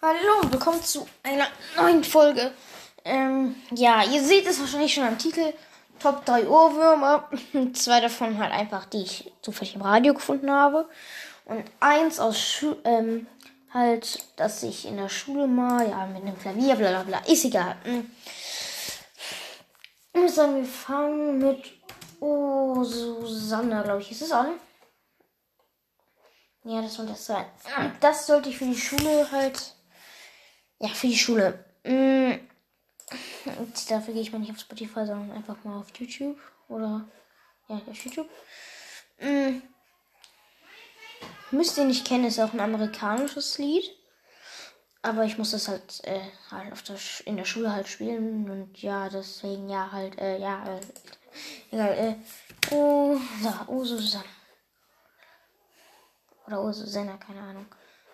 Hallo und willkommen zu einer neuen Folge. Ähm, ja, ihr seht es wahrscheinlich schon am Titel. Top 3 Ohrwürmer. Zwei davon halt einfach, die ich zufällig im Radio gefunden habe. Und eins aus Schu ähm, halt, dass ich in der Schule mal, ja, mit einem Klavier, bla bla bla. Ist egal. Hm. Ich muss sagen, wir fangen mit Oh, Susanna, glaube ich. Ist es an? Ja, das soll das sein. Das sollte ich für die Schule halt ja, für die Schule. Mhm. Dafür gehe ich mal nicht auf Spotify, sondern einfach mal auf YouTube. Oder ja, auf YouTube. Mhm. Müsst ihr nicht kennen, ist auch ein amerikanisches Lied. Aber ich muss das halt, äh, halt auf der in der Schule halt spielen. Und ja, deswegen ja halt, äh, ja, äh, egal, äh, oh, da, oh Susanne. Oder oh Susanna, keine Ahnung.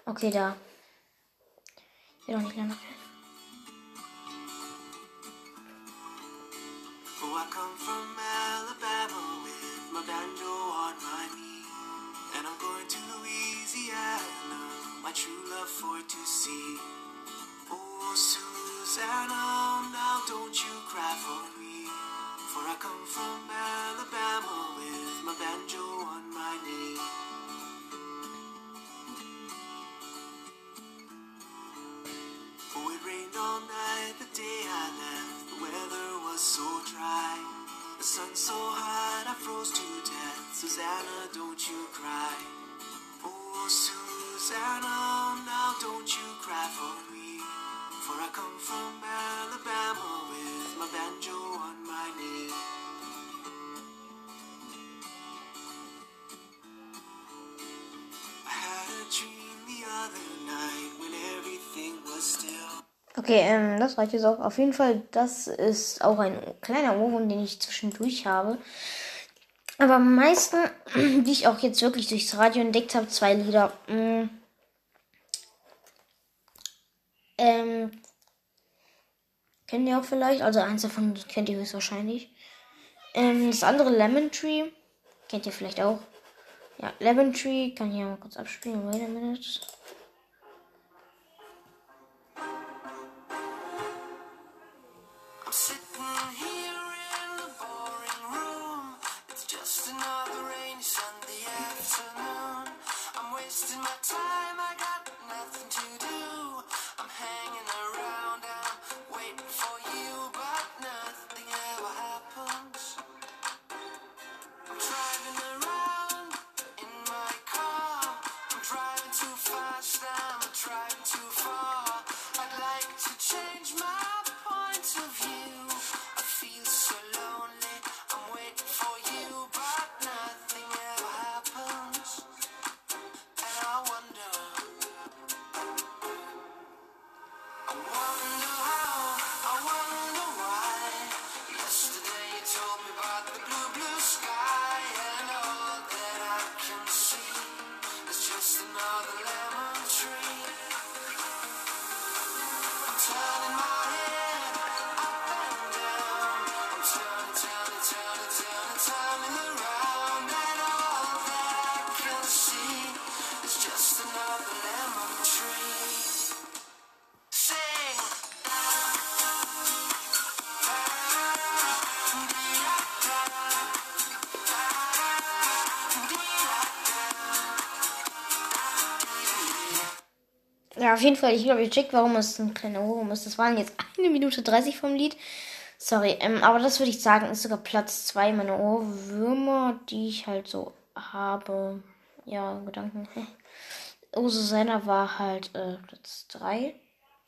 Okay, da. Geht auch sun so hot I froze to death. Susanna, don't you cry. Oh, Susanna, now don't you cry for me. For I come from Alabama with my banjo on my knee. I had a dream the other night when everything was still. Okay, ähm, das reicht jetzt auch. Auf jeden Fall, das ist auch ein kleiner Ohrwurm, den ich zwischendurch habe. Aber am meisten, die ich auch jetzt wirklich durchs Radio entdeckt habe, zwei Lieder. Mm. Ähm, kennt ihr auch vielleicht? Also eins davon kennt ihr höchstwahrscheinlich. Ähm, das andere Lemon Tree. Kennt ihr vielleicht auch. Ja, Lemon Tree. Kann ich ja mal kurz abspielen. Wait a minute. Auf jeden Fall, ich glaube, ihr checkt, warum es ein kleiner Ohrwurm ist. Das waren jetzt eine Minute 30 vom Lied. Sorry, ähm, aber das würde ich sagen, ist sogar Platz 2 meiner Ohrwürmer, die ich halt so habe. Ja, Gedanken. Oh, Susanna war halt äh, Platz 3.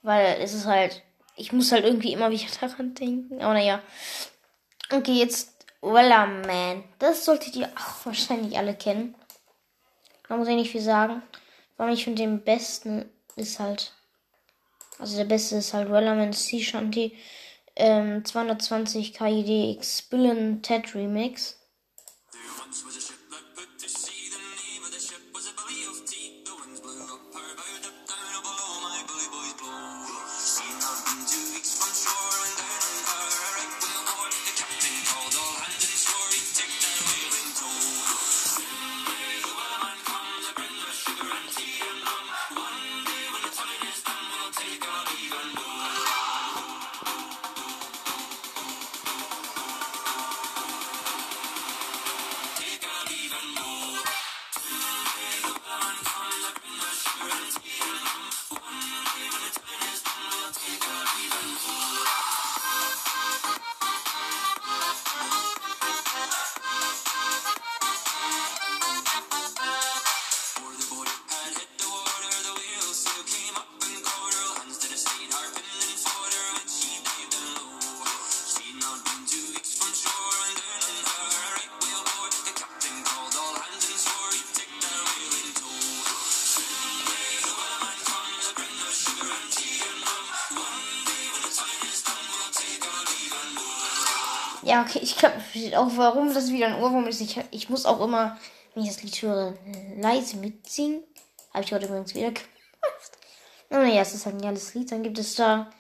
Weil es ist halt, ich muss halt irgendwie immer wieder daran denken. Aber naja. Okay, jetzt Wellerman. Das solltet ihr auch wahrscheinlich alle kennen. Da muss ich nicht viel sagen. War mich von dem besten ist halt. Also der beste ist halt Relevant Sea Shanty ähm, 220 KID X Billion Ted Remix. Ja, okay, ich glaube, auch, warum das wieder ein Ohrwurm ist. Ich, ich muss auch immer, wenn ich das Lied höre, leise mitsingen. Habe ich heute übrigens wieder gemacht. Aber naja, es ist halt ein geiles Lied. Dann gibt es da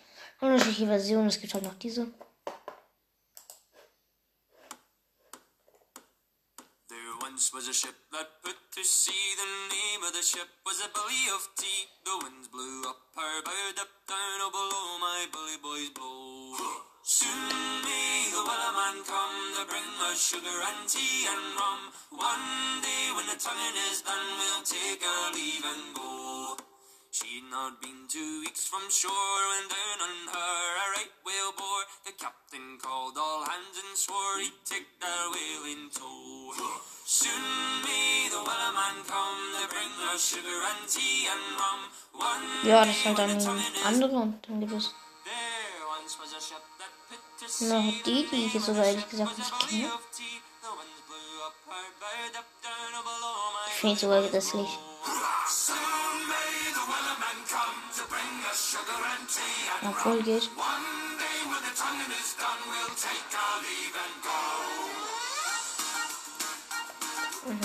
unterschiedliche Versionen. Es gibt halt noch diese. once was a ship that put to sea. The name of the ship was a Billy of Tea. The winds blew up her bow, up come to bring us sugar and tea and rum. One day when the tonguing is done, we'll take our leave and go. She'd not been two weeks from shore when down on her a right whale bore. The captain called all hands and swore he'd take their whale in tow. Soon may the wellerman come to bring us sugar and tea and rum. One ja, das ist halt dann andere und dann gibt es noch die, die ich jetzt sogar ehrlich gesagt nicht kenne. Ich finde sogar das Licht. Obwohl geht.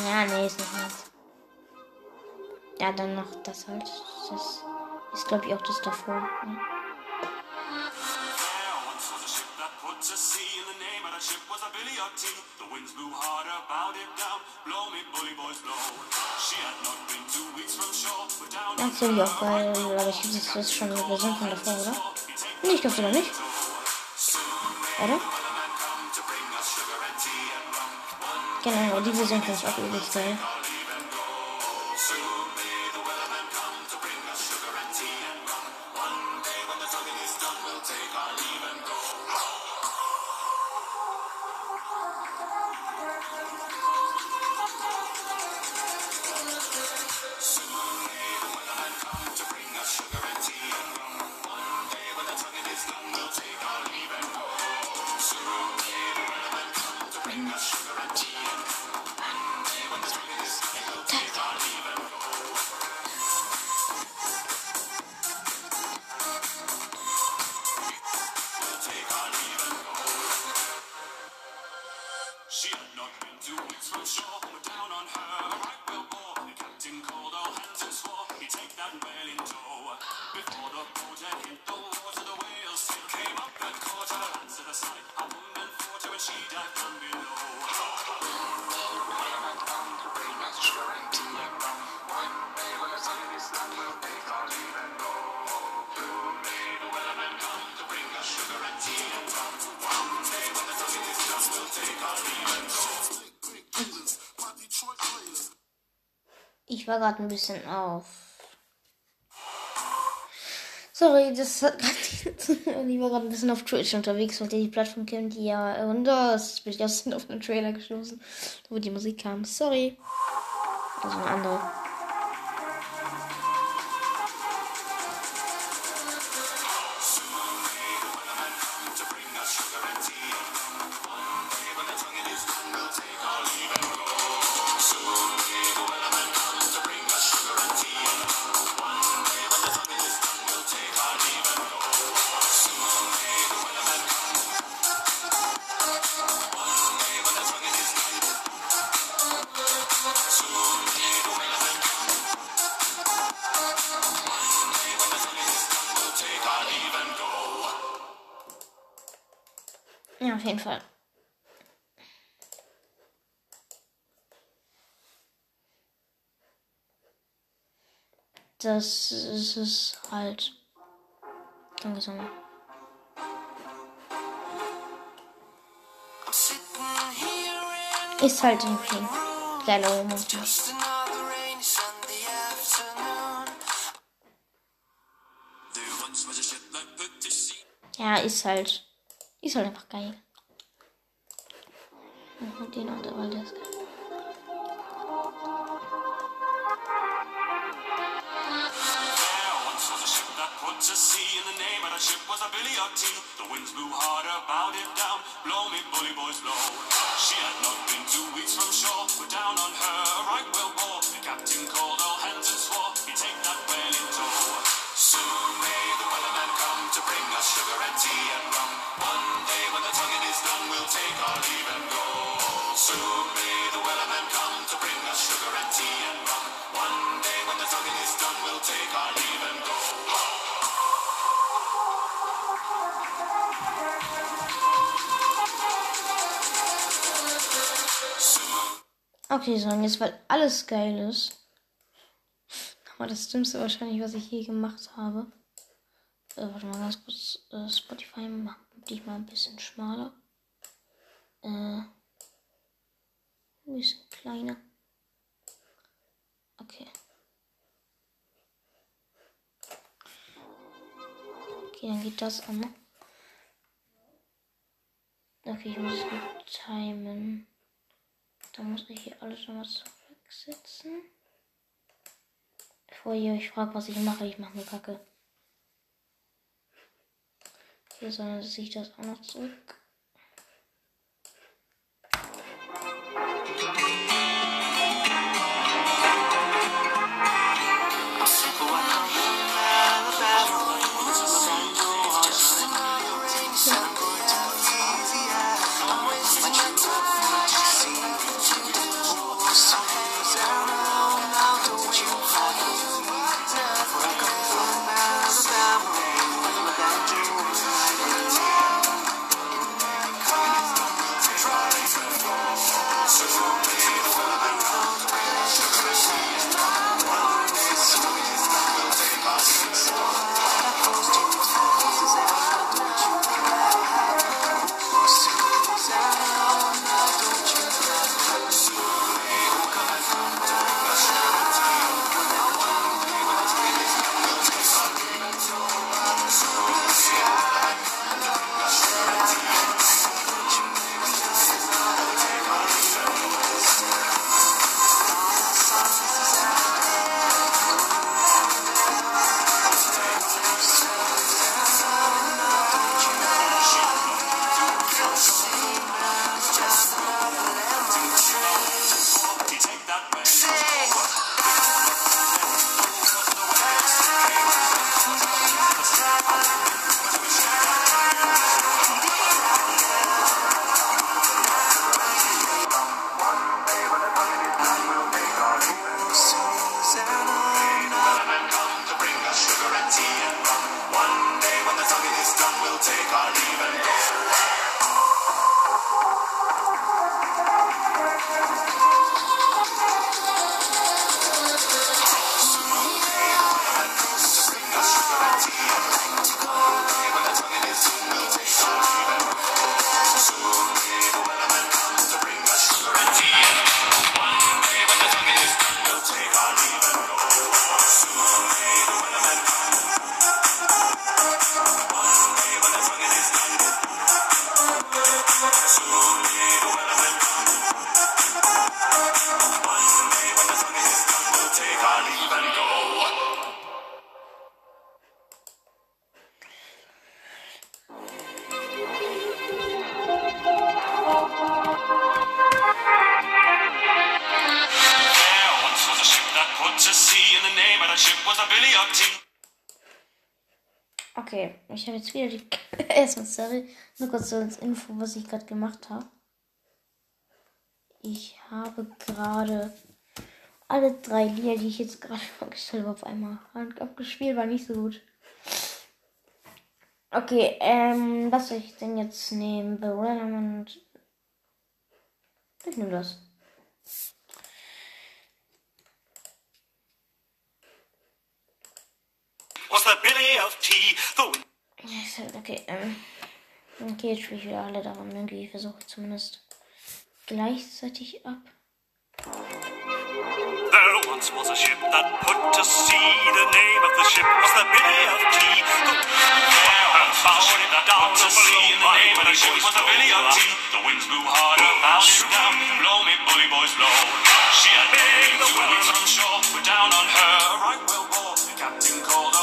Ja, nee, ist nicht meins. Ja, dann noch das halt. Das ist, glaube ich, auch das davor. Ne? Das finde ich auch geil, aber ich das ist schon eine Version von davor, oder? Nee, ich glaube sogar nicht. Oder? Genau, die Version finde ich auch übelst geil. She had not been doing so sure down on her. Ich war gerade ein bisschen auf. Sorry, das hat gerade. ich war gerade ein bisschen auf Twitch unterwegs, weil die Plattform kennt. Ja, und das bin ich aus auf einen Trailer gestoßen, wo die Musik kam. Sorry. Also eine andere. Das ist es halt. Danke, Sonne. Ist halt irgendwie geiler Moment. Ja, ist halt. Ist halt einfach geil. Und den und weil der ist geil. To sea in the name of the ship was a Billy o' Tea. The winds blew hard about it down, blow me bully boys blow. She had not been two weeks from shore, but down on her a right well bore. The captain called all hands and swore he'd take that whale in tow. Soon may the wellerman come to bring us sugar and tea Okay, und jetzt, weil alles geil ist. Aber das Dümmste wahrscheinlich, was ich je gemacht habe. Äh, warte mal ganz kurz. Äh, Spotify macht dich mal ein bisschen schmaler. Äh, ein bisschen kleiner. Okay. Okay, dann geht das an. Okay, ich muss timen. Da muss ich hier alles nochmal zurücksetzen. Bevor ihr euch fragt, was ich mache, ich mache eine Kacke. Hier soll sich das auch noch zurück. Die. Erstmal, sorry. Nur kurz so als Info, was ich gerade gemacht habe. Ich habe gerade alle drei Lieder, die ich jetzt gerade vorgestellt habe, auf einmal abgespielt. War nicht so gut. Okay, ähm, was soll ich denn jetzt nehmen? Bewilderment. Ich nehme das. Was the Billy of Tea? The okay, ähm. Okay, jetzt spiele ich wieder alle daran. Irgendwie versuche zumindest gleichzeitig ab. There once was a ship that put to sea. The name of the ship was the Billy of Tea. Was a ship that put to. The name of the ship was the Billy of Tea. The winds blew harder, pounded down. Blow me, bully boys, blow. She had made the winds from shore. We're down on her, right well bore. The captain called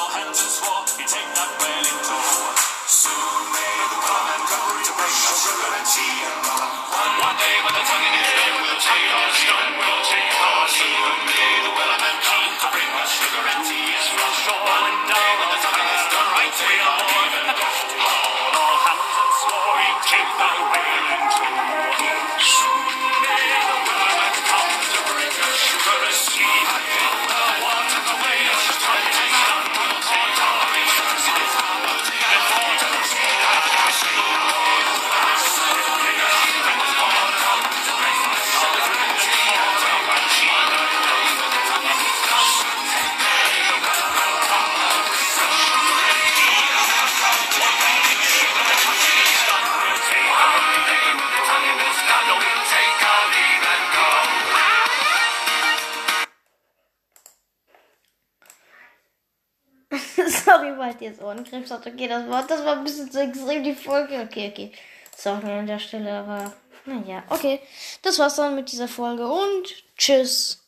jetzt Ohrenkrebs hat. Okay, das war, das war ein bisschen zu extrem, die Folge. Okay, okay. Sorry an der Stelle, aber naja, okay. Das war's dann mit dieser Folge und tschüss.